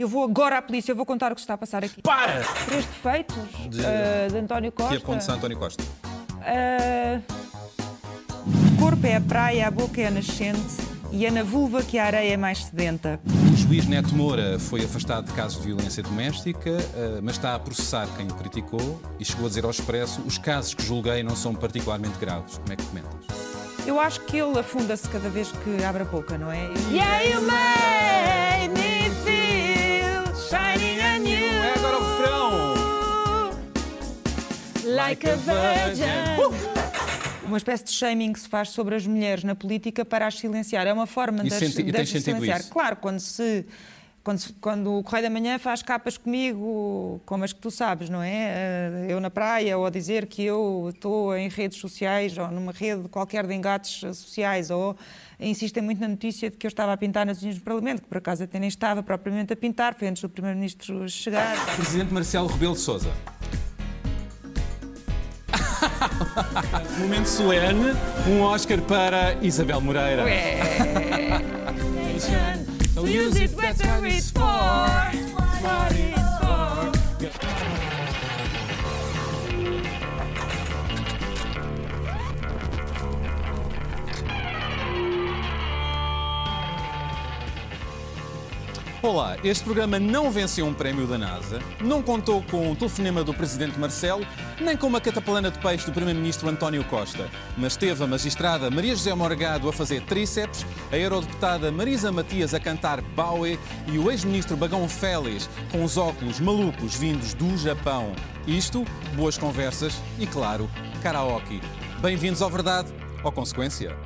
Eu vou agora à polícia, eu vou contar o que se está a passar aqui. Para! Três defeitos De- ah, de António Costa. Que aponte-se a António Costa. Ah, o corpo é a praia, a boca é a nascente e é na vulva que a areia é mais sedenta. O juiz Neto Moura foi afastado de casos de violência doméstica, eh, mas está a processar quem o criticou e chegou a dizer ao Expresso os casos que julguei não são particularmente graves. Como é que comentas? Eu acho que ele afunda-se cada vez que abre a boca, não é? Yeah, you made Like a virgin. Uma espécie de shaming que se faz sobre as mulheres na política para as silenciar. É uma forma de as, senti- de silenciar. isso? Claro, quando se. Quando, quando o Correio da Manhã faz capas comigo, como as que tu sabes, não é? Eh, Eu na praia, ou a dizer que eu estou em redes sociais, ou numa rede qualquer de engates sociais, ou insistem muito na notícia de que eu estava a pintar nas unhas do Parlamento, que por acaso até nem estava propriamente a pintar, foi antes do Primeiro-Ministro chegar. Presidente Marcelo Rebelo de Sousa. Momento solene, um Oscar para Isabel Moreira. Use it whatever it's for. What Olá, este programa não venceu um prémio da NASA, não contou com o telefonema do Presidente Marcelo, nem com uma catapulana de peixe do Primeiro-Ministro António Costa, mas teve a magistrada Maria José Morgado a fazer tríceps, a eurodeputada Marisa Matias a cantar Bowie e o ex-ministro Bagão Félix com os óculos malucos vindos do Japão. Isto, boas conversas e, claro, karaoke. Bem-vindos ao Verdade ou Consequência.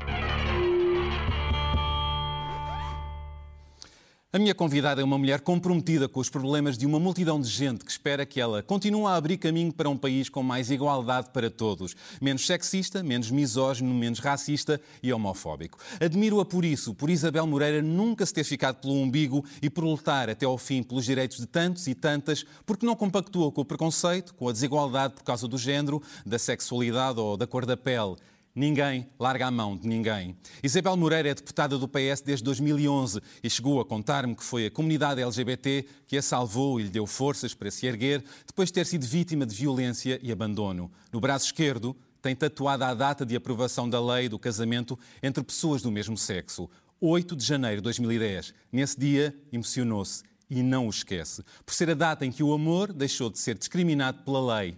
A minha convidada é uma mulher comprometida com os problemas de uma multidão de gente que espera que ela continue a abrir caminho para um país com mais igualdade para todos. Menos sexista, menos misógino, menos racista e homofóbico. Admiro-a por isso, por Isabel Moreira nunca se ter ficado pelo umbigo e por lutar até ao fim pelos direitos de tantos e tantas, porque não compactua com o preconceito, com a desigualdade por causa do género, da sexualidade ou da cor da pele. Ninguém larga a mão de ninguém. Isabel Moreira é deputada do PS desde 2011 e chegou a contar-me que foi a comunidade LGBT que a salvou e lhe deu forças para se erguer depois de ter sido vítima de violência e abandono. No braço esquerdo tem tatuada a data de aprovação da lei do casamento entre pessoas do mesmo sexo. 8 de janeiro de 2010. Nesse dia, emocionou-se e não o esquece, por ser a data em que o amor deixou de ser discriminado pela lei.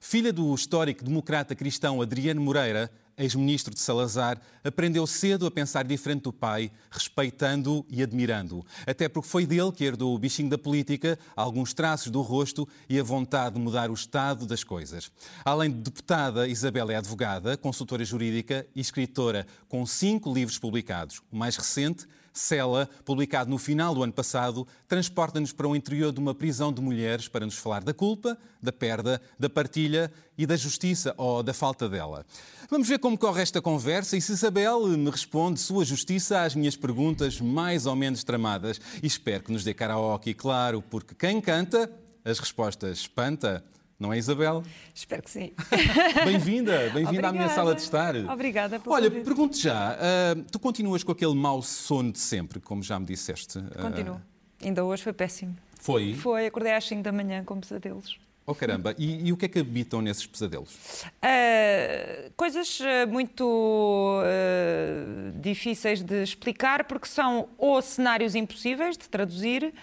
Filha do histórico democrata cristão Adriano Moreira, ex-ministro de Salazar, aprendeu cedo a pensar diferente do pai, respeitando-o e admirando-o. Até porque foi dele que herdou o bichinho da política, alguns traços do rosto e a vontade de mudar o estado das coisas. Além de deputada, Isabel é advogada, consultora jurídica e escritora, com cinco livros publicados. O mais recente, Cela, publicado no final do ano passado, transporta-nos para o interior de uma prisão de mulheres para nos falar da culpa, da perda, da partilha e da justiça ou da falta dela. Vamos ver como corre esta conversa e se Isabel me responde sua justiça às minhas perguntas mais ou menos tramadas. E espero que nos dê karaoke, claro, porque quem canta, as respostas espanta. Não é, Isabel? Espero que sim. Bem-vinda, bem-vinda à minha sala de estar. Obrigada pelo Olha, pergunto já, ah, tu continuas com aquele mau sono de sempre, como já me disseste? Ah, Continuo. Ainda hoje foi péssimo. foi? Foi, acordei às 5 da manhã com pesadelos. Oh caramba, e, e o que é que habitam nesses pesadelos? Uh, coisas uh, muito uh, difíceis de explicar porque são ou cenários impossíveis de traduzir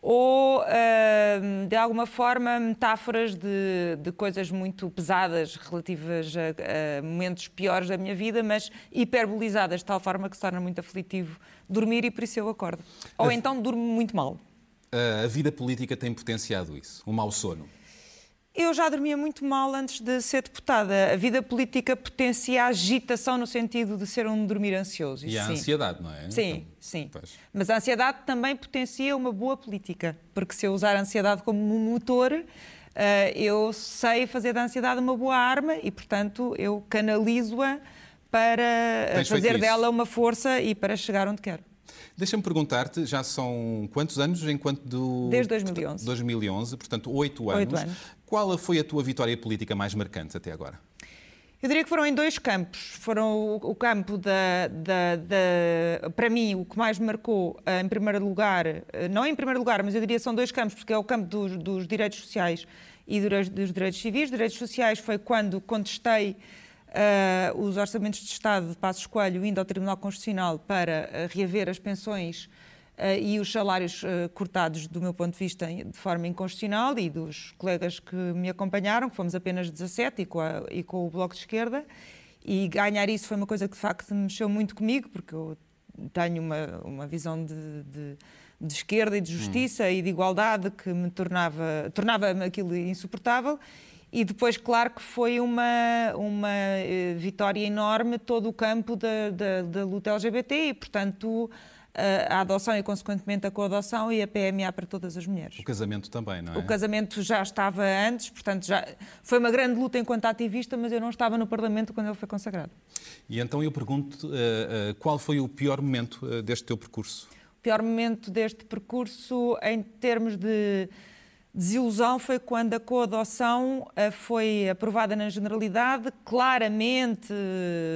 ou, uh, de alguma forma, metáforas de, de coisas muito pesadas relativas a, a momentos piores da minha vida, mas hiperbolizadas de tal forma que se torna muito aflitivo dormir e por isso eu acordo. Ou então durmo muito mal. A vida política tem potenciado isso, o mau sono. Eu já dormia muito mal antes de ser deputada. A vida política potencia a agitação no sentido de ser um dormir ansioso. E isso a sim. ansiedade, não é? Sim, Então, sim. pois. Mas a ansiedade também potencia uma boa política, porque se eu usar a ansiedade como um motor, eh, eu sei fazer da ansiedade uma boa arma e, portanto, eu canalizo-a para Tens fazer dela uma força e para chegar onde quero. Deixa-me perguntar-te, já são quantos anos enquanto do... Desde 2011. 2011, portanto, oito anos. Oito anos. Qual foi a tua vitória política mais marcante até agora? Eu diria que foram em dois campos. Foram o, campo da, da, da, Para mim, o que mais me marcou, eh, em primeiro lugar, eh, não em primeiro lugar, mas eu diria que são dois campos, porque é o campo dos, dos direitos sociais e dos direitos civis. Direitos sociais foi quando contestei uh, os orçamentos de Estado de Passos Coelho indo ao Tribunal Constitucional para reaver as pensões e os salários uh, cortados, do meu ponto de vista, de forma inconstitucional e dos colegas que me acompanharam, que fomos apenas 17 e com, a, e com o Bloco de Esquerda. E ganhar isso foi uma coisa que de facto mexeu muito comigo, porque eu tenho uma, uma visão de, de, de esquerda e de justiça hum. e de igualdade que me tornava, tornava aquilo insuportável. E depois, claro que foi uma, uma eh, vitória enorme todo o campo da, da, da luta LGBT e, portanto, a adoção e, consequentemente, a coadoção e a PMA para todas as mulheres. O casamento também, não é? O casamento já estava antes, portanto, já foi uma grande luta enquanto ativista, mas eu não estava no Parlamento quando ele foi consagrado. E então eu pergunto, uh, uh, qual foi o pior momento deste teu percurso? O pior momento deste percurso, em termos de desilusão foi quando a coadoção eh, foi aprovada na generalidade, claramente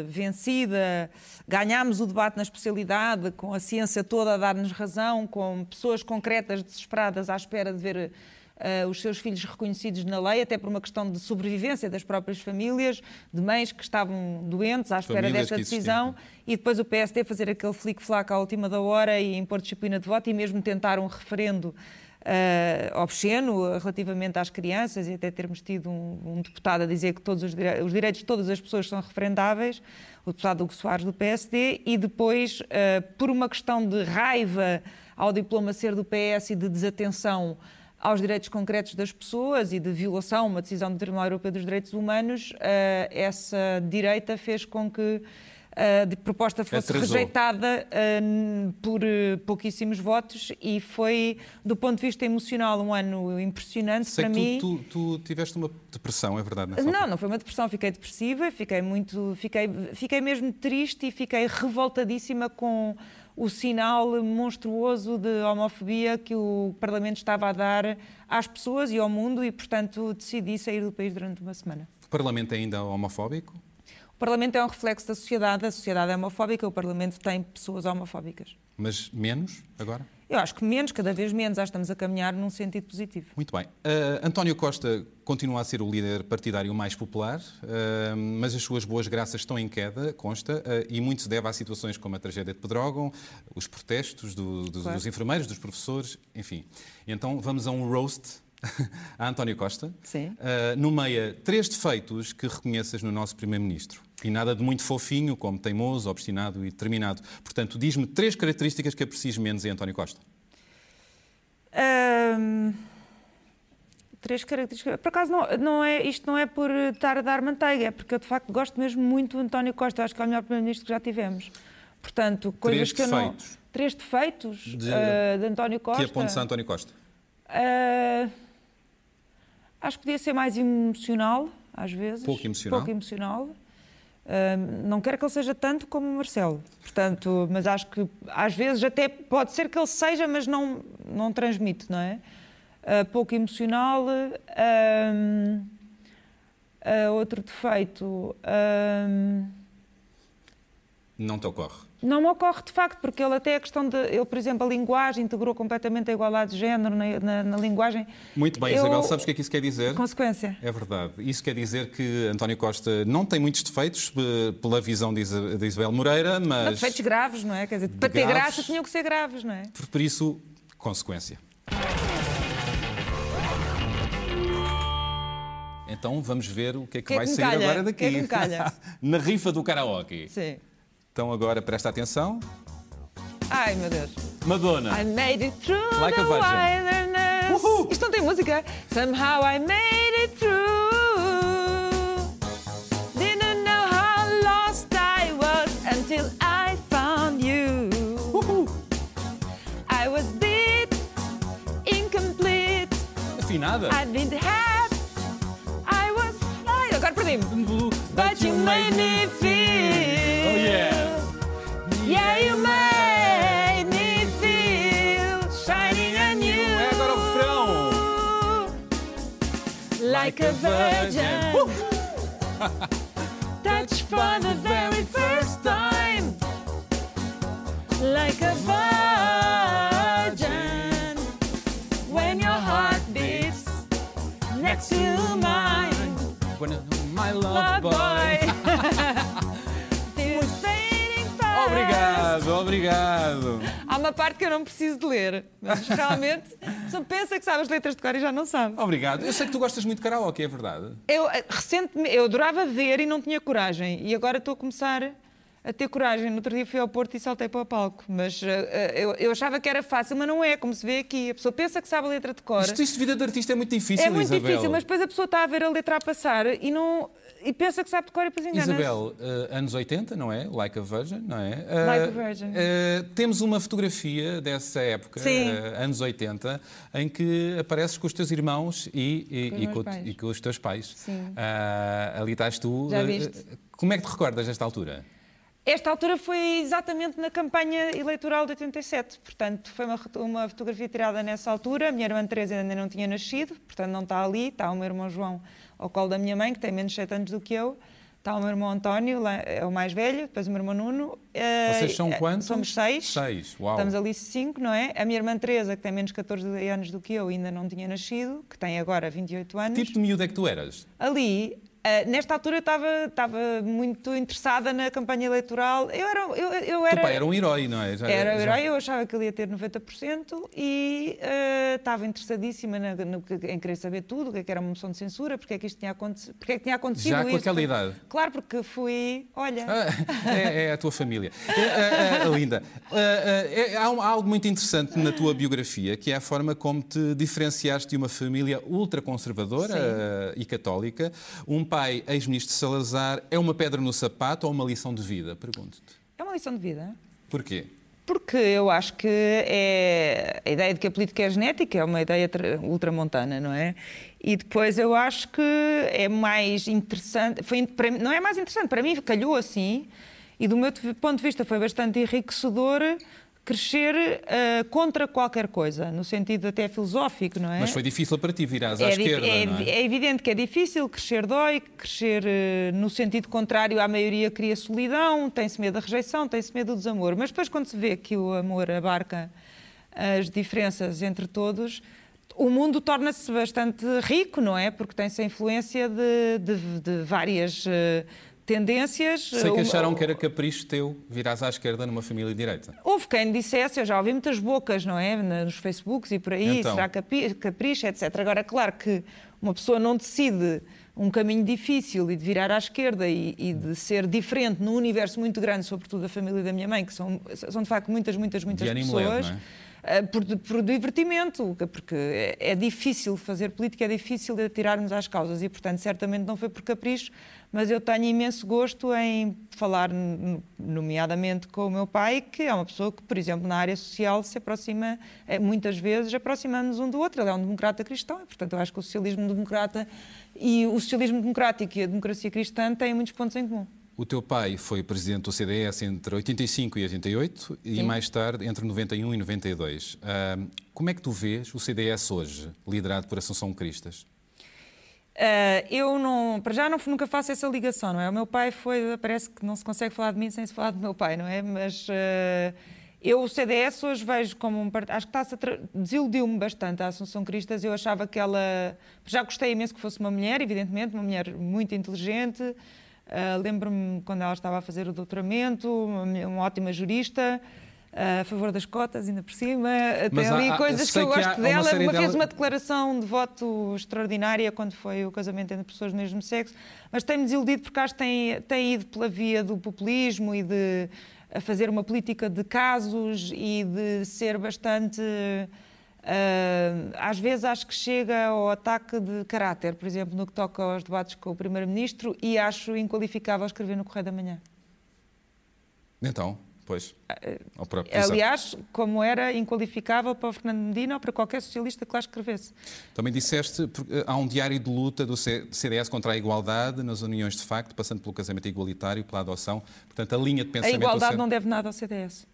vencida. Ganhámos o debate na especialidade, com a ciência toda a dar-nos razão, com pessoas concretas desesperadas à espera de ver Uh, os seus filhos reconhecidos na lei, até por uma questão de sobrevivência das próprias famílias, de mães que estavam doentes à espera famílias desta decisão, e depois o PSD fazer aquele flic-flac à última da hora e impor disciplina de voto e mesmo tentar um referendo uh, obsceno relativamente às crianças e até termos tido um, um deputado a dizer que todos os, dire os, direitos de todas as pessoas são referendáveis, o deputado Hugo Soares do PSD, e depois, uh, por uma questão de raiva ao diploma ser do PS e de desatenção aos direitos concretos das pessoas e de violação uma decisão do Tribunal Europeu dos Direitos Humanos, essa direita fez com que a proposta fosse Atrasou. rejeitada uh, por uh, pouquíssimos votos e foi, do ponto de vista emocional, um ano impressionante Sei para que mim. Tu, tu, tu, tiveste uma depressão, é verdade? Não, altura. não foi uma depressão, fiquei depressiva, fiquei muito, fiquei, fiquei mesmo triste e fiquei revoltadíssima com o sinal monstruoso de homofobia que o Parlamento estava a dar às pessoas e ao mundo e, portanto, decidi sair do país durante uma semana. O Parlamento é ainda homofóbico? O Parlamento é um reflexo da sociedade, a sociedade é homofóbica, o Parlamento tem pessoas homofóbicas. Mas menos agora? Eu acho que menos, cada vez menos, já estamos a caminhar num sentido positivo. Muito bem. Uh, António Costa continua a ser o líder partidário mais popular, uh, mas as suas boas graças estão em queda, consta, uh, e muito se deve a situações como a tragédia de Pedrógão, os protestos do, do, claro. dos enfermeiros, dos professores, enfim. Então vamos a um roast a António Costa. Sim. Uh, nomeia três defeitos que reconheças no nosso Primeiro-Ministro. E nada de muito fofinho, como teimoso, obstinado e determinado. Portanto, diz-me três características que aprecies menos em António Costa. Um, três características. Por acaso, não, não é, isto não é por estar a dar manteiga, é porque eu de facto gosto mesmo muito do António Costa. Eu acho que é o melhor Primeiro-Ministro que já tivemos. Portanto, coisas três que defeitos. eu não. Três defeitos de, uh, de António Costa. Que apontes a António Costa? Uh, acho que podia ser mais emocional, às vezes. Pouco emocional. Pouco emocional. Uh, não quero que ele seja tanto como o Marcelo, portanto, mas acho que às vezes até pode ser que ele seja, mas não, não transmite, não é? Uh, pouco emocional. Uh, outro defeito. não te ocorre? Não me ocorre de facto, porque ele até a questão de. Ele, por exemplo, a linguagem integrou completamente a igualdade de género na, na, na linguagem. Muito bem, eu... Isabel, sabes o que é que isso quer dizer? Consequência. É verdade. Isso quer dizer que António Costa não tem muitos defeitos eh, pela visão de Isabel Moreira, mas. Não, defeitos graves, não é? Quer dizer, para ter graça tinham que ser graves, não é? Por, por isso, consequência. Então vamos ver o que é que, que vai é que sair calha? agora daqui. Que é que Na rifa do karaoke. Sim. Então agora presta atenção. Ai, meu Deus. Madonna. I made it through like the wilderness. Uhul. Isto não tem música. Somehow I made it through. Like a virgin. for the very first time, like a virgin, when your heart beats next to mine. My love, boy. Obrigado, obrigado. Uma parte que eu não preciso de ler, mas realmente só pensa que sabe as letras de cor e já não sabe. Obrigado. Eu sei que tu gostas muito de karaoke, é verdade? Eu eh, recentemente eu adorava ver e não tinha coragem e agora estou a começar a ter coragem. No outro dia fui ao Porto e saltei para o palco, mas eh, eu, eu achava que era fácil, mas não é, como se vê aqui. A pessoa pensa que sabe a letra de cor. Isto, isto de vida de artista é muito difícil, é muito Isabel. difícil, mas depois a pessoa está a ver a letra a passar e não e pensa que sabe de cor e depois engana. Isabel, eh, anos 80, não é? Like a Virgin, não é? Eh, Like a Virgin. temos uma fotografia dessa época, anos 80, em que apareces com os teus irmãos e, e- Com os e com, e com os teus pais. Sim. Ah, ali estás tu. Já viste? Como é que te recordas desta altura? Esta altura foi exatamente na campanha eleitoral de 87, portanto foi uma, uma fotografia tirada nessa altura. A minha irmã Teresa ainda não tinha nascido, portanto não está ali. Está o meu irmão João ao colo da minha mãe, que tem menos de 7 anos do que eu. Está o meu irmão António, é o mais velho, depois o meu irmão Nuno. Eh, Vocês são eh, quantos? Somos seis. Seis, uau. Estamos ali cinco, não é? A minha irmã Teresa, que tem menos de 14 anos do que eu, ainda não tinha nascido, que tem agora 28 anos. Que tipo de miúdo é que tu eras? Ali, eh, nesta altura, eu estava, muito interessada na campanha eleitoral. Eu era. Eu, eu O era pai era um herói, não é? Já- era o já- herói, eu achava que ele ia ter 90% e eh, estava interessadíssima na- no em querer saber tudo, o que, é que era uma moção de censura, porque é que isto tinha, aconte, porque é que tinha acontecido Já com isso. aquela idade? Claro, porque fui, olha, Ah, é, é a tua família. É, é, é, linda. Ah, ah, é- há, um- há algo muito interessante na tua biografia, que é a forma como te diferenciaste de uma família ultraconservadora ah, e católica. Um pai ex-ministro Salazar é uma pedra no sapato ou uma lição de vida? Pergunto-te. é uma lição de vida. Porquê? Porque eu acho que é a ideia de que a política é genética é uma ideia tra- ultramontana, não é? E depois eu acho que é mais interessante, foi, para não é mais interessante, para mim calhou assim, e do meu ponto de vista foi bastante enriquecedor crescer eh, contra qualquer coisa, no sentido até filosófico, não é? Mas foi difícil para ti virares à É, dif- esquerda, é não é? é evidente que é difícil, crescer dói, crescer eh, no sentido contrário à maioria cria solidão, tem-se medo da rejeição, tem-se medo do desamor. Mas depois, quando se vê que o amor abarca as diferenças entre todos, o mundo torna-se bastante rico, não é? Porque tem-se a influência de, de- de várias eh, tendências. Sei que acharam que era capricho teu virares à esquerda numa família direita. Houve quem dissesse, eu já ouvi muitas bocas, não é? Nos Facebooks e por aí, Então. será capricho, etc. Agora, claro que uma pessoa não decide um caminho difícil e de virar à esquerda e, e de ser diferente num universo muito grande, sobretudo a família da minha mãe, que são, são de facto muitas, muitas, muitas pessoas. não eh, Por, por divertimento, porque é, é difícil fazer política, é difícil de atirarmos às causas e, portanto, certamente não foi por capricho, mas eu tenho imenso gosto em falar, nomeadamente com o meu pai, que é uma pessoa que, por exemplo, na área social se aproxima, eh, muitas vezes aproximamos um do outro. Ele é um democrata cristão e, portanto, eu acho que o socialismo democrata e o socialismo democrático e a democracia cristã têm muitos pontos em comum. O teu pai foi presidente do CDS entre 85 e 88 e Sim. mais tarde entre 91 e 92. Ahm, como é que tu vês o CDS hoje, liderado por Assunção Cristas? Uh, eu não, para já não, nunca faço essa ligação, não é? O meu pai foi, parece que não se consegue falar de mim sem se falar do meu pai, não é? Mas uh, eu o CDS hoje vejo como um partido, acho que está-se a tra- desiludiu-me bastante a Assunção Cristas, eu achava que ela, já gostei imenso que fosse uma mulher, evidentemente, uma mulher muito inteligente, uh, lembro-me quando ela estava a fazer o doutoramento, uma, uma ótima jurista, uh, a favor das cotas, ainda por cima, Mas há- ali coisas que eu que há gosto uma dela, uma, fez dela- uma declaração de voto extraordinária quando foi o casamento entre pessoas do mesmo sexo, mas tem-me desiludido porque acho que tem, tem ido pela via do populismo e de fazer uma política de casos e de ser bastante. Ah, às vezes acho que chega ao ataque de caráter, por exemplo, no que toca aos debates com o Primeiro-Ministro, e acho inqualificável escrever no Correio da Manhã. Então, pois, ao próprio Exato. Ah, Aliás, como era inqualificável para o Fernando Medina ou para qualquer socialista que lá escrevesse. Também disseste há um diário de luta do CDS contra a igualdade nas uniões de facto, passando pelo casamento igualitário, pela adoção. Portanto, a linha de A pensamento... do igualdade C- não deve nada ao CDS.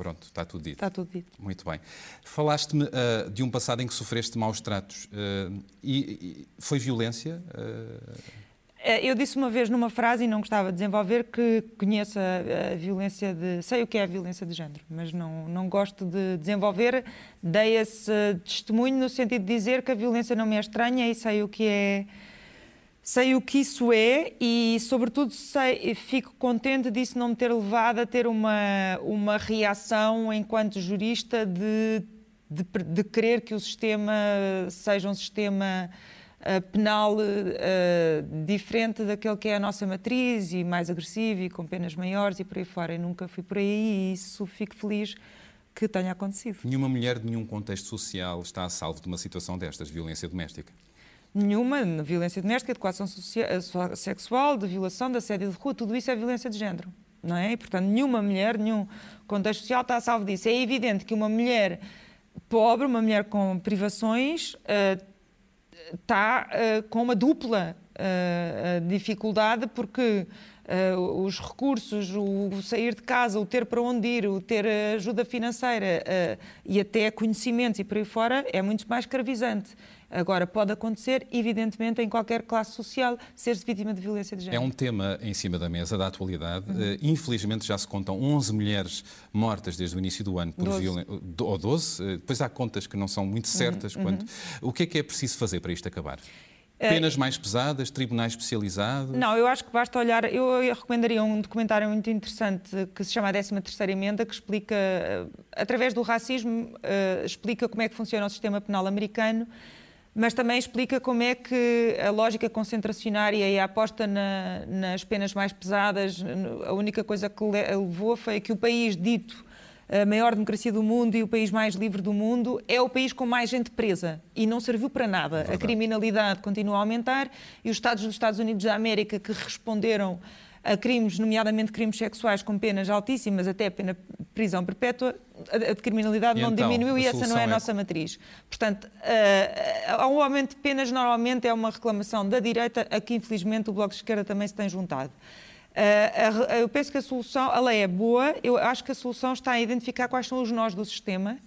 Pronto, está tudo dito. Está tudo dito. Muito bem. Falaste-me ah, de um passado em que sofreste maus tratos. ah, e, e foi violência? Eh, eu disse uma vez numa frase e não gostava de desenvolver que conheço a, a, violência de. sei o que é a violência de género, mas não, não gosto de desenvolver. Dei esse testemunho no sentido de dizer que a violência não me é estranha e sei o que é. Sei o que isso é e, sobretudo, sei, fico contente disso não me ter levado a ter uma, uma reação enquanto jurista de, de, de querer que o sistema seja um sistema penal uh, diferente daquele que é a nossa matriz e mais agressivo e com penas maiores e por aí fora. Eu nunca fui por aí e isso fico feliz que tenha acontecido. Nenhuma mulher de nenhum contexto social está a salvo de uma situação destas, de violência doméstica? Nenhuma, de violência doméstica, de coação sexual, de violação, de assédio de rua, tudo isso é violência de género, não é? E, portanto, nenhuma mulher, nenhum contexto social está a salvo disso. É evidente que uma mulher pobre, uma mulher com privações, uh, está uh, com uma dupla uh, dificuldade, porque uh, os recursos, o, sair de casa, o ter para onde ir, o ter ajuda financeira e até conhecimentos e por aí fora é muito mais escravizante. Agora, pode acontecer, evidentemente, em qualquer classe social, ser-se vítima de violência de género. É um tema em cima da mesa da atualidade. Uhum. Infelizmente, já se contam 11 mulheres mortas desde o início do ano por violência. Ou 12. Depois há contas que não são muito uhum, certas. Uhum. Quanto... O que é que é preciso fazer para isto acabar? Eh, Penas mais pesadas, tribunais especializados? Não, eu acho que basta olhar. Eu recomendaria um documentário muito interessante que se chama a 13 Emenda, que explica, eh, através do racismo, explica como é que funciona o sistema penal americano mas também explica como é que a lógica concentracionária e a aposta na, nas penas mais pesadas, a única coisa que levou foi que o país dito a maior democracia do mundo e o país mais livre do mundo é o país com mais gente presa e não serviu para nada. Verdade. A criminalidade continua a aumentar e os Estados dos Estados Unidos da América que responderam a crimes, nomeadamente crimes sexuais com penas altíssimas, até pena prisão perpétua, a, criminalidade e não então, diminuiu e essa não é a é nossa matriz. Portanto, uh, um aumento de penas normalmente é uma reclamação da direita, a que infelizmente o Bloco de Esquerda também se tem juntado. Uh, eu penso que a solução, a lei é boa, eu acho que a solução está a identificar quais são os nós do sistema.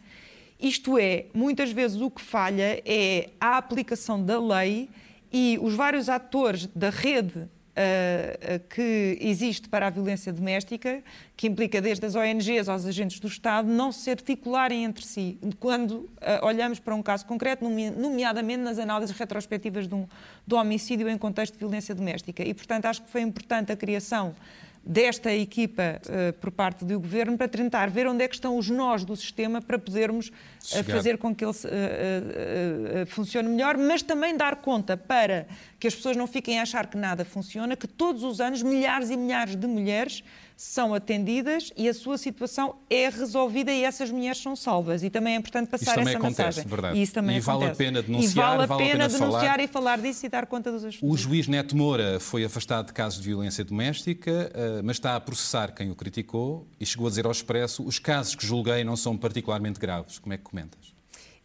Isto é, muitas vezes o que falha é a aplicação da lei e os vários atores da rede Uh, que existe para a violência doméstica, que implica desde as ONGs aos agentes do Estado, não se articularem entre si. Quando uh, olhamos para um caso concreto, nomeadamente nas análises retrospectivas um, do homicídio em contexto de violência doméstica. E, portanto, acho que foi importante a criação desta equipa uh, por parte do governo para tentar ver onde é que estão os nós do sistema para podermos uh, fazer com que ele uh, funcione melhor, mas também dar conta para que as pessoas não fiquem a achar que nada funciona, que todos os anos milhares e milhares de mulheres são atendidas e a sua situação é resolvida e essas mulheres são salvas. E também é importante passar essa acontece, mensagem. Verdade. E isso também e acontece. vale a pena denunciar, e vale a vale pena, a pena denunciar falar. e falar disso e dar conta dos assuntos. O juiz Neto Moura foi afastado de casos de violência doméstica, eh, mas está a processar quem o criticou e chegou a dizer ao Expresso os casos que julguei não são particularmente graves. Como é que comentas?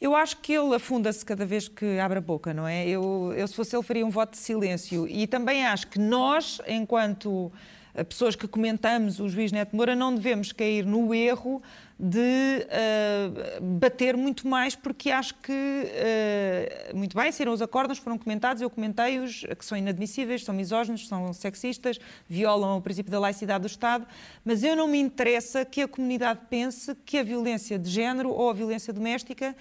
Eu acho que ele afunda-se cada vez que abre a boca, não é? Eu, eu, se fosse ele, faria um voto de silêncio. E também acho que nós, enquanto pessoas que comentamos o juiz Neto Moura, não devemos cair no erro de uh, bater muito mais, porque acho que, uh, muito bem, saíram os acordos, foram comentados, eu comentei-os, que são inadmissíveis, são misóginos, são sexistas, violam o princípio da laicidade do Estado, mas eu não me interessa que a comunidade pense que a violência de género ou a violência doméstica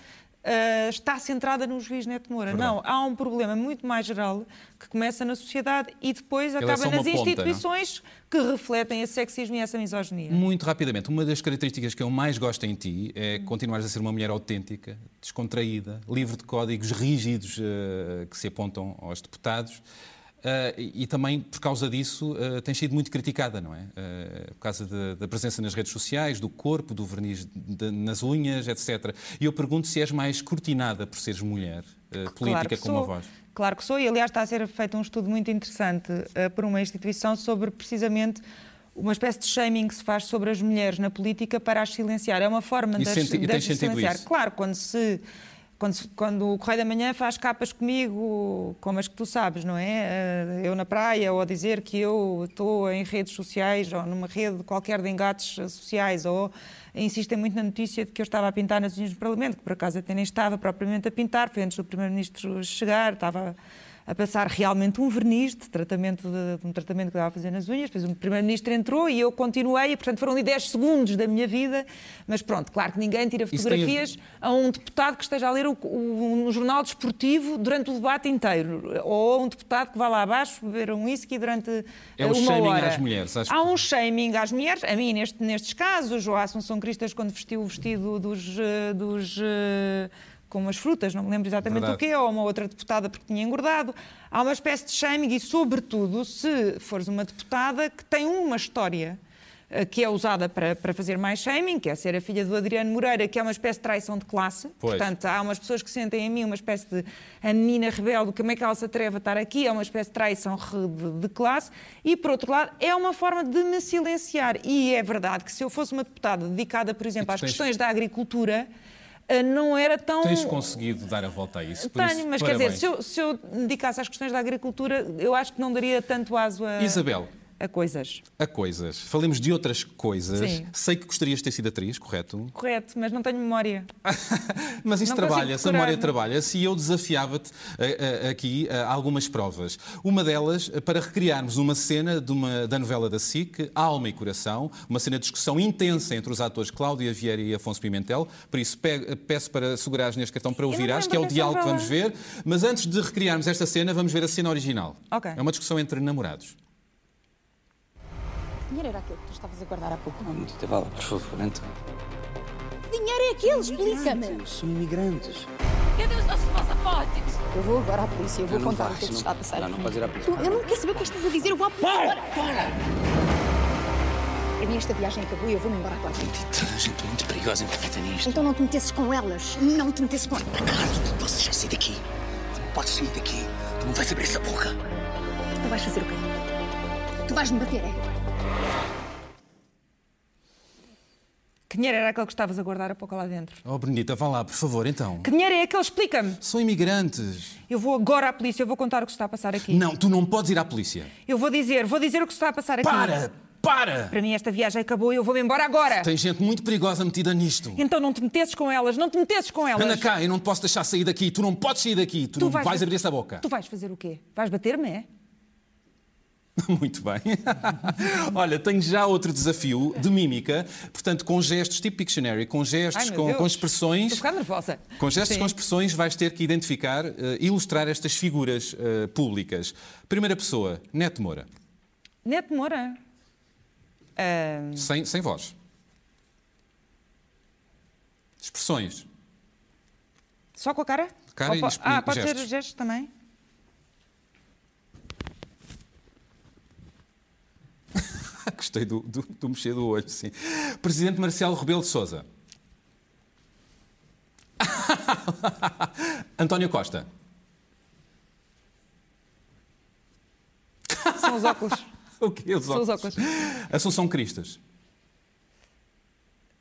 uh, está centrada no juiz Neto Moura. Verdade. Não, há um problema muito mais geral que começa na sociedade e depois Ele é acaba é nas ponta, instituições não? que refletem esse sexismo e essa misoginia. Muito rapidamente, uma das características que eu mais gosto em ti é continuares a ser uma mulher autêntica, descontraída, livre de códigos rígidos uh, que se apontam aos deputados. Uh, e, e, também, por causa disso, uh, tem sido muito criticada, não é? Uh, por causa de, da presença nas redes sociais, do corpo, do verniz de, nas unhas, etc. E eu pergunto se és mais cortinada por seres mulher, política claro como a voz. Claro que sou, e aliás está a ser feito um estudo muito interessante por uma instituição sobre precisamente uma espécie de shaming que se faz sobre as mulheres na política para as silenciar. É uma forma de, de silenciar. Isso? Claro, quando se quando, quando, o Correio da Manhã faz capas comigo, como as que tu sabes, não é? Eh, eu na praia, ou a dizer que eu estou em redes sociais, ou numa rede qualquer de engates sociais, ou insistem muito na notícia de que eu estava a pintar nas unhas do Parlamento, que por acaso até nem estava propriamente a pintar, foi antes do Primeiro-Ministro chegar, estava a passar realmente um verniz de, tratamento de, de um tratamento que estava a fazer nas unhas. Depois o Primeiro-Ministro entrou e eu continuei, e, portanto foram ali 10 segundos da minha vida. Mas pronto, claro que ninguém tira fotografias a... a um deputado que esteja a ler o, o, um jornal desportivo durante o debate inteiro. Ou a um deputado que vá lá abaixo beber um whisky durante é uma hora. É o shaming hora. às mulheres. Acho Há um shaming às mulheres. A mim, neste, nestes casos, o Assunção Cristas, quando vestiu o vestido dos... Eh, dos eh, com umas frutas, não me lembro exatamente Verdade. o quê, ou uma outra deputada porque tinha engordado. Há uma espécie de shaming e, sobretudo, se fores uma deputada que tem uma história eh, que é usada para, para fazer mais shaming, que é ser a filha do Adriano Moreira, que é uma espécie de traição de classe. Pois. Portanto, há umas pessoas que sentem em mim uma espécie de a menina rebelde, como é que ela se atreve a estar aqui, é uma espécie de traição de, de classe. E, por outro lado, é uma forma de me silenciar. E é verdade que se eu fosse uma deputada dedicada, por exemplo, às tens... questões da agricultura, não era tão. Tens conseguido dar a volta a isso? Tenho, isso, mas parabéns. quer dizer, se eu, se eu dedicasse às questões da agricultura, eu acho que não daria tanto aso a. Isabel, a coisas. A coisas. Falemos de outras coisas. Sim. Sei que gostarias de ter sido atriz, correto? Correto, mas não tenho memória. mas isso trabalha-se, a memória trabalha-se e eu desafiava-te uh, uh, aqui uh, algumas provas. Uma delas, para recriarmos uma cena de uma, da novela da SIC, Alma e Coração, uma cena de discussão intensa entre os atores Cláudia Vieira e Afonso Pimentel. Por isso, peço para segurares neste cartão para ouvir, acho que é o diálogo que vamos ver. Mas antes de recriarmos esta cena, vamos ver a cena original. Okay. É uma discussão entre namorados dinheiro era aquele que tu estavas a guardar há pouco? Não, Dita Bala, por favor, então. Que dinheiro é aquele? Explica-me. São imigrantes. Cadê os nossos passaportes? Eu vou agora à polícia, eu vou contar o que é está a passar. Não, não podes ir à polícia. Eu não quero saber o que estás a dizer, eu vou à polícia. Para! Para! A minha esta viagem acabou e eu vou-me embora agora. Toda a gente muito perigosa envolvida nisto. Então não te metesses com elas. Não te metesses com elas. Ricardo, tu não podes já sair daqui. Tu não podes sair daqui. Tu não vais abrir essa boca. Tu vais fazer o quê? Tu vais me bater, é? Que dinheiro era aquele que estavas a guardar a pouco lá dentro? Oh, Benedita, vá lá, por favor, então. Que dinheiro é aquele? Explica-me. São imigrantes. Eu vou agora à polícia, eu vou contar o que se está a passar aqui. Não, tu não podes ir à polícia. Eu vou dizer, vou dizer o que se está a passar aqui. Para! Para! Para mim esta viagem acabou e eu vou-me embora agora. Tem gente muito perigosa metida nisto. Então não te metesses com elas, não te metesses com elas. Anda cá, eu não te posso deixar sair daqui. Tu não podes sair daqui. Tu, tu não vais, vais abrir essa boca. Tu vais fazer o quê? Vais bater-me, é? Muito bem. Olha, tenho já outro desafio de mímica, portanto, com gestos tipo Pictionary, com gestos, Ai, com, com, expressões. Estou nervosa. Com gestos, Sim. com expressões, vais ter que identificar, uh, ilustrar estas figuras uh, públicas. Primeira pessoa, Neto Moura. Neto Moura? Uh... Sem, sem voz. Expressões. Só com a cara? Cara Ou, e, ah, pode gestos. ser gestos também? Gostei do, do, do, mexer do olho, sim. Presidente Marcelo Rebelo de Sousa. António Costa. São os óculos. o quê? Os São óculos. os óculos. Assunção Cristas.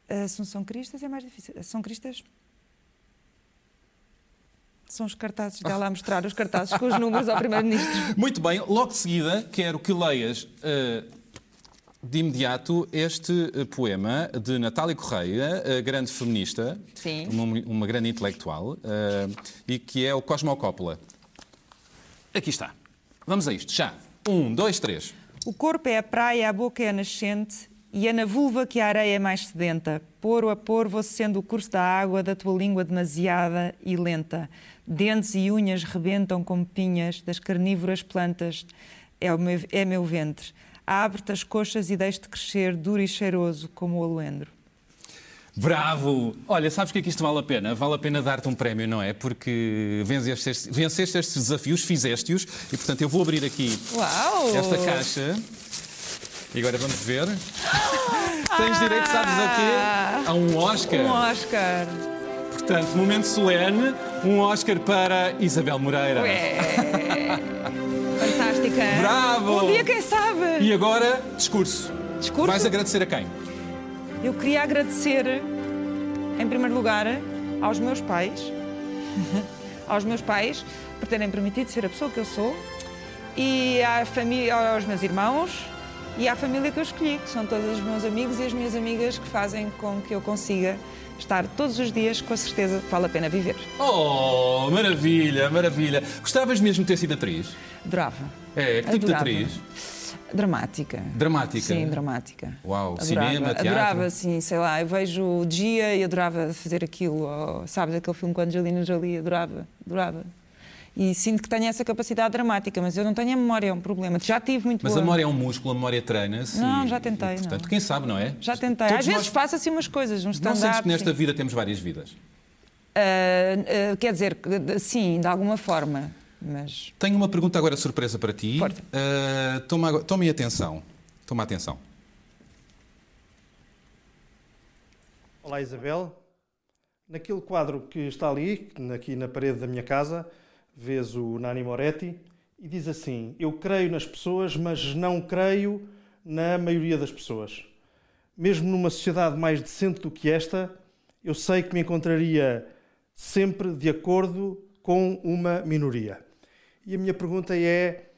Assunção Cristas é mais difícil. Assunção Cristas. São os cartazes dela a mostrar os cartazes com os números ao Primeiro-Ministro. Muito bem, logo de seguida quero que leias uh, de imediato este eh, poema de Natália Correia, grande feminista, uma, uma, grande intelectual, uh, e que é o Cosmocópula. Aqui está. Vamos a isto, já. Um, dois, três. O corpo é a praia, a boca é a nascente, e é na vulva que a areia é mais sedenta. Poro a poro vou sendo o curso da água da tua língua demasiada e lenta. Dentes e unhas rebentam como pinhas das carnívoras plantas. É, o meu, é meu ventre. Abre-te as coxas e deixe-te crescer duro e cheiroso como o aloendro. Bravo! Olha, sabes que é que isto vale a pena? Vale a pena dar-te um prémio, não é? Porque venceste, venceste estes desafios, fizeste-os, e portanto eu vou abrir aqui Uau. esta caixa. E agora vamos ver. Tens direito, sabes a quê? A um Oscar. Um Oscar. Portanto, momento solene, um Oscar para Isabel Moreira. Ué. Fantástica. Bravo! Um dia, quem sabe? E agora, discurso. Discurso? Vais agradecer a quem? Eu queria agradecer, em primeiro lugar, aos meus pais, aos meus pais por terem permitido ser a pessoa que eu sou e à família, aos meus irmãos e à família que eu escolhi, que são todos os meus amigos e as minhas amigas que fazem com que eu consiga estar todos os dias com a certeza que vale a pena viver. Oh, maravilha, maravilha. Gostavas mesmo de ter sido atriz? Adorava. É, que tipo de Adorava. atriz? Dramática. Dramática? Sim, dramática. Uau, Adorava. cinema, teatro? Adorava, sim, sei lá, eu vejo o dia e adorava fazer aquilo. Ou, sabes, aquele filme com a Angelina Jolie, adorava, adorava. E sinto que tenho essa capacidade dramática, mas eu não tenho a memória, é um problema. Já tive muito Mas boa. a memória é um músculo, a memória treina-se. Não, e- já tentei, e, portanto, não. quem sabe, não é? Já tentei. Todos Às vezes nós- faço assim umas coisas, uns Não sentes que nesta sim. vida temos várias vidas? Ah, ah, quer dizer, sim, de alguma forma. Mas Tenho uma pergunta agora surpresa para ti. Ah, toma, tome atenção. Toma atenção. Olá Isabel. Naquele quadro que está ali, aqui na parede da minha casa, vês o Nani Moretti e diz assim: Eu creio nas pessoas, mas não creio na maioria das pessoas. Mesmo numa sociedade mais decente do que esta, eu sei que me encontraria sempre de acordo com uma minoria. E a minha pergunta é: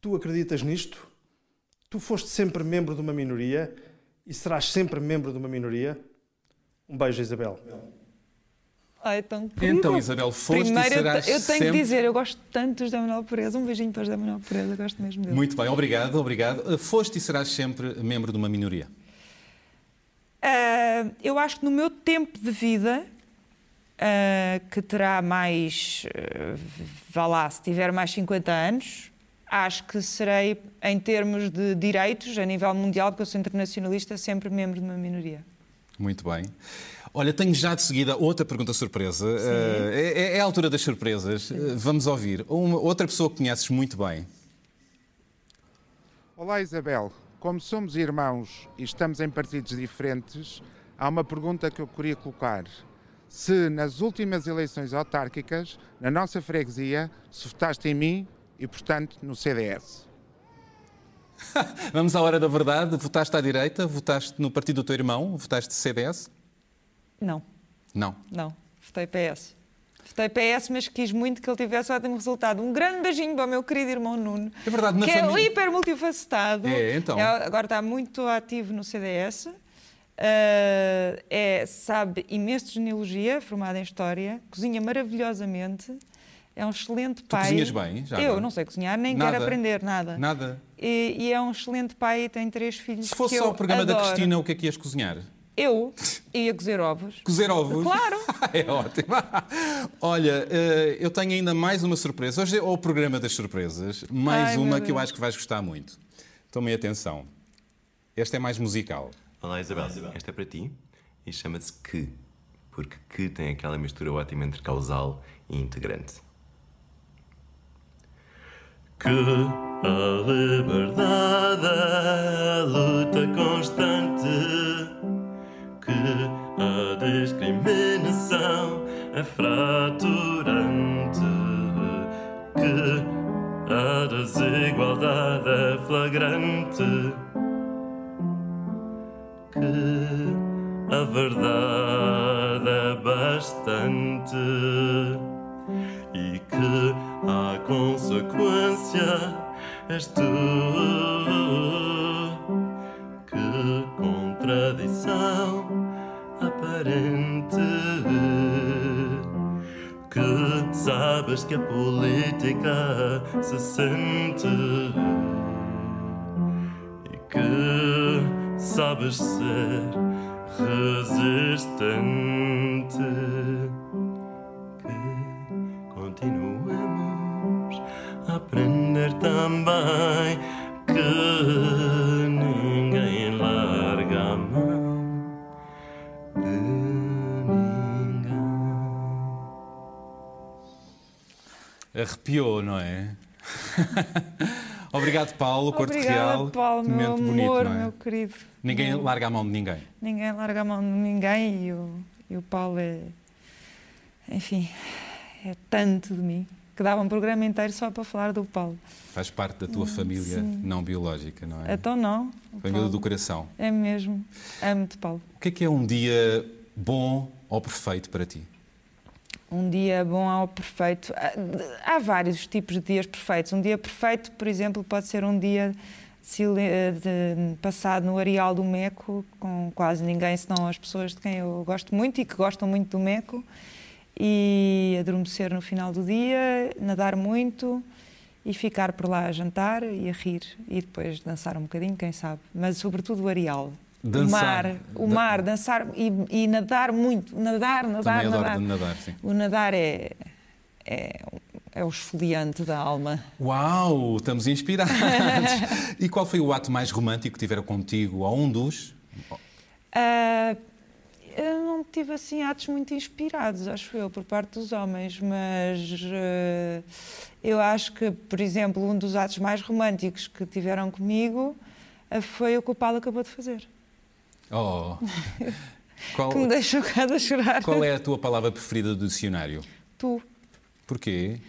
Tu acreditas nisto? Tu foste sempre membro de uma minoria e serás sempre membro de uma minoria? Um beijo, Isabel. Ai, é tão querido. Então, Isabel, foste Primeiro, e serás eu, eu tenho sempre... que dizer, eu gosto tanto do José Manuel Perez. Um beijinho para o José Manuel Perez, eu gosto mesmo dele. Muito bem, obrigado, obrigado. Ah, Foste e serás sempre membro de uma minoria. Ah, eu acho que no meu tempo de vida, ah, que terá mais, ah, vá lá, se tiver mais 50 anos, acho que serei, em termos de direitos, a nível mundial, porque eu sou internacionalista, sempre membro de uma minoria. Muito bem. Olha, tenho já de seguida outra pergunta surpresa. Ah, é, é a altura das surpresas. Ah, vamos ouvir. Uma, outra pessoa que conheces muito bem. Olá Isabel, como somos irmãos e estamos em partidos diferentes, há uma pergunta que eu queria colocar. Se nas últimas eleições autárquicas, na nossa freguesia, se votaste em mim e, portanto, no CDS. Vamos à hora da verdade. Votaste à direita? Votaste no partido do teu irmão? Votaste CDS? Não, Não. não, votei PS. Votei PS, mas quis muito que ele tivesse ótimo resultado. Um grande beijinho para o meu querido irmão Nuno. É verdade, na que família- é hiper multifacetado. É, então. É, agora está muito ativo no CDS. Ah, é, sabe imenso de genealogia, formado em História, cozinha maravilhosamente, é um excelente pai. cozinhas bem, já Eu não sei cozinhar, nem Nada? quero aprender nada. Nada. E, e é um excelente pai e tem três filhos. Se fosse só o programa da adoro. Cristina, o que é que ias cozinhar? Eu ia cozer ovos. Cozer ovos? Claro. é ótimo. Olha, eh, eu tenho ainda mais uma surpresa. Hoje é o programa das surpresas. Mais Ai, uma que eu acho que vais gostar muito. Tomem atenção. Esta é mais musical. Olá Isabel, esta é para ti e chama-se que, porque que tem aquela mistura ótima entre causal e integrante. Que a liberdade é a luta constante, que a discriminação é fraturante, que a desigualdade é flagrante que a verdade é bastante e que a consequência és tu. Que contradição aparente que sabes que a política se sente sabes ser resistente. Que continuemos a aprender também que ninguém larga a mão de ninguém. Arrepiou, não é? Obrigado, Paulo, Corte Obrigada, Real. Paulo, meu amor, bonito, é? meu querido. Ninguém larga a mão de ninguém. Ninguém larga a mão de ninguém e o, e o Paulo é. Enfim, é tanto de mim que dava um programa inteiro só para falar do Paulo. Faz parte da tua família não biológica, não é? Então não. Família Paulo do coração. É mesmo. Amo-te, Paulo. O que é que é um dia bom ou perfeito para ti? Um dia bom ao perfeito. Há- Há vários tipos de dias perfeitos. Um dia perfeito, por exemplo, pode ser um dia de, passado no areal do Meco com quase ninguém, senão as pessoas de quem eu gosto muito e que gostam muito do Meco. E adormecer no final do dia, nadar muito e ficar por lá a jantar e a rir e depois dançar um bocadinho, quem sabe. Mas sobretudo o areal. Dançar. O mar, o mar, dançar e, e nadar muito. Nadar, nadar, Também nadar. nadar sim. O nadar é, é é o esfoliante da alma. Uau, estamos inspirados. e qual foi o ato mais romântico que tiveram contigo, ou um dos? Uh, eu não tive assim atos muito inspirados, acho eu, por parte dos homens, mas uh, eu acho que, por exemplo, um dos atos mais românticos que tiveram comigo uh, foi o que o Paulo acabou de fazer. Oh! Qual, que me deixou cá a chorar. Qual é a tua palavra preferida do dicionário? Tu. Porquê?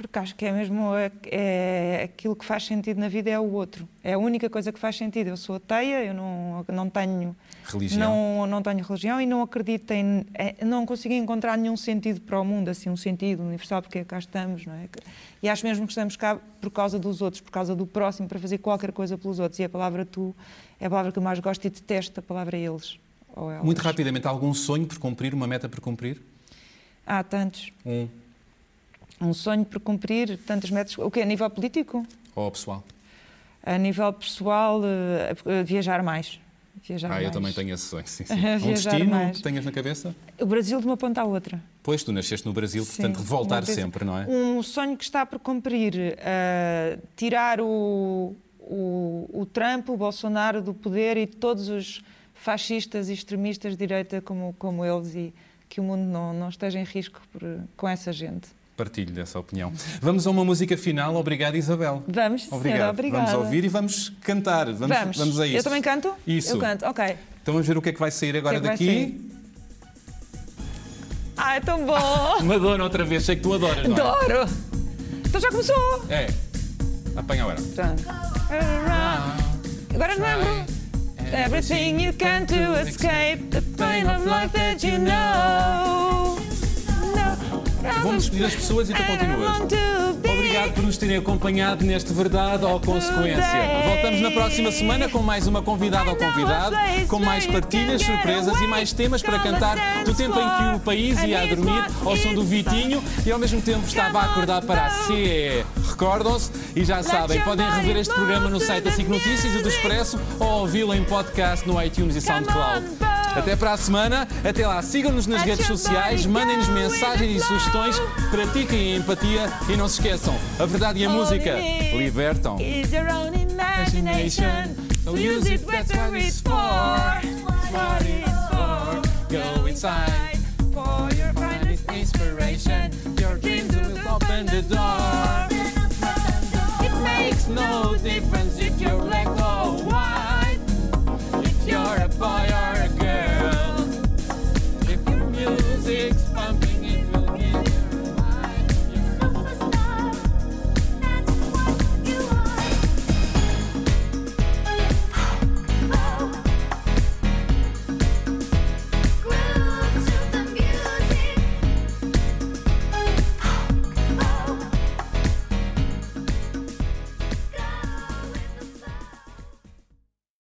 Porque acho que é mesmo é, é, aquilo que faz sentido na vida é o outro. É a única coisa que faz sentido. Eu sou ateia, eu não, não tenho religião. Não, não tenho religião e não acredito em. É, não consigo encontrar nenhum sentido para o mundo, assim, um sentido universal, porque cá estamos, não é? E acho mesmo que estamos cá por causa dos outros, por causa do próximo, para fazer qualquer coisa pelos outros. E a palavra tu é a palavra que eu mais gosto e detesto a palavra eles. Muito rapidamente, algum sonho por cumprir, uma meta por cumprir? Há tantos. Um um sonho por cumprir tantos metros. O que? A nível político? Ou pessoal? A nível pessoal, uh, viajar mais. Viajar ah, mais. eu também tenho esse sonho, sim, sim. um destino mais. que tenhas na cabeça? O Brasil de uma ponta à outra. Pois, tu nasceste no Brasil, sim, portanto, voltar sempre, não é? Um sonho que está por cumprir, uh, tirar o, o, o Trump, o Bolsonaro do poder e todos os fascistas e extremistas de direita como, como eles e que o mundo não, não esteja em risco por, com essa gente partilho dessa opinião. Vamos a uma música final. Obrigado, Isabel. Vamos, Obrigado. Senhora, obrigada. Vamos ouvir e vamos cantar. Vamos, vamos. vamos a isso. Eu também canto? Isso. Eu canto, ok. Então vamos ver o que é que vai sair agora é daqui. Ai, é tão bom! Madonna outra vez, sei que tu adoras, não é? Adoro! Então já começou! É. Apanha agora. Agora não lembro. Everything you can to escape the pain of life that you know. Vamos despedir as pessoas e tu continuas. Obrigado por nos terem acompanhado neste Verdade ou Consequência. Voltamos na próxima semana com mais uma convidada ou convidado, com mais partilhas, surpresas e mais temas para cantar do tempo em que o país ia a dormir ao som do Vitinho e ao mesmo tempo estava a acordar para a CE. Recordam-se e já sabem, podem rever este programa no site da SIC Notícias e do Expresso ou ouvi-lo em podcast no iTunes e SoundCloud. Até para a semana. Até lá, sigam-nos nas redes sociais, mandem-nos mensagens e sugestões, pratiquem a empatia e não se esqueçam, a verdade e a música libertam. So use it, that's what it's for. What it's for. Go inside for your finest inspiration. Your dreams will open the door. It makes no difference if you're black or white. If you're a boy or